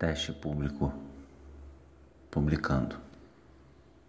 Teste público. Publicando.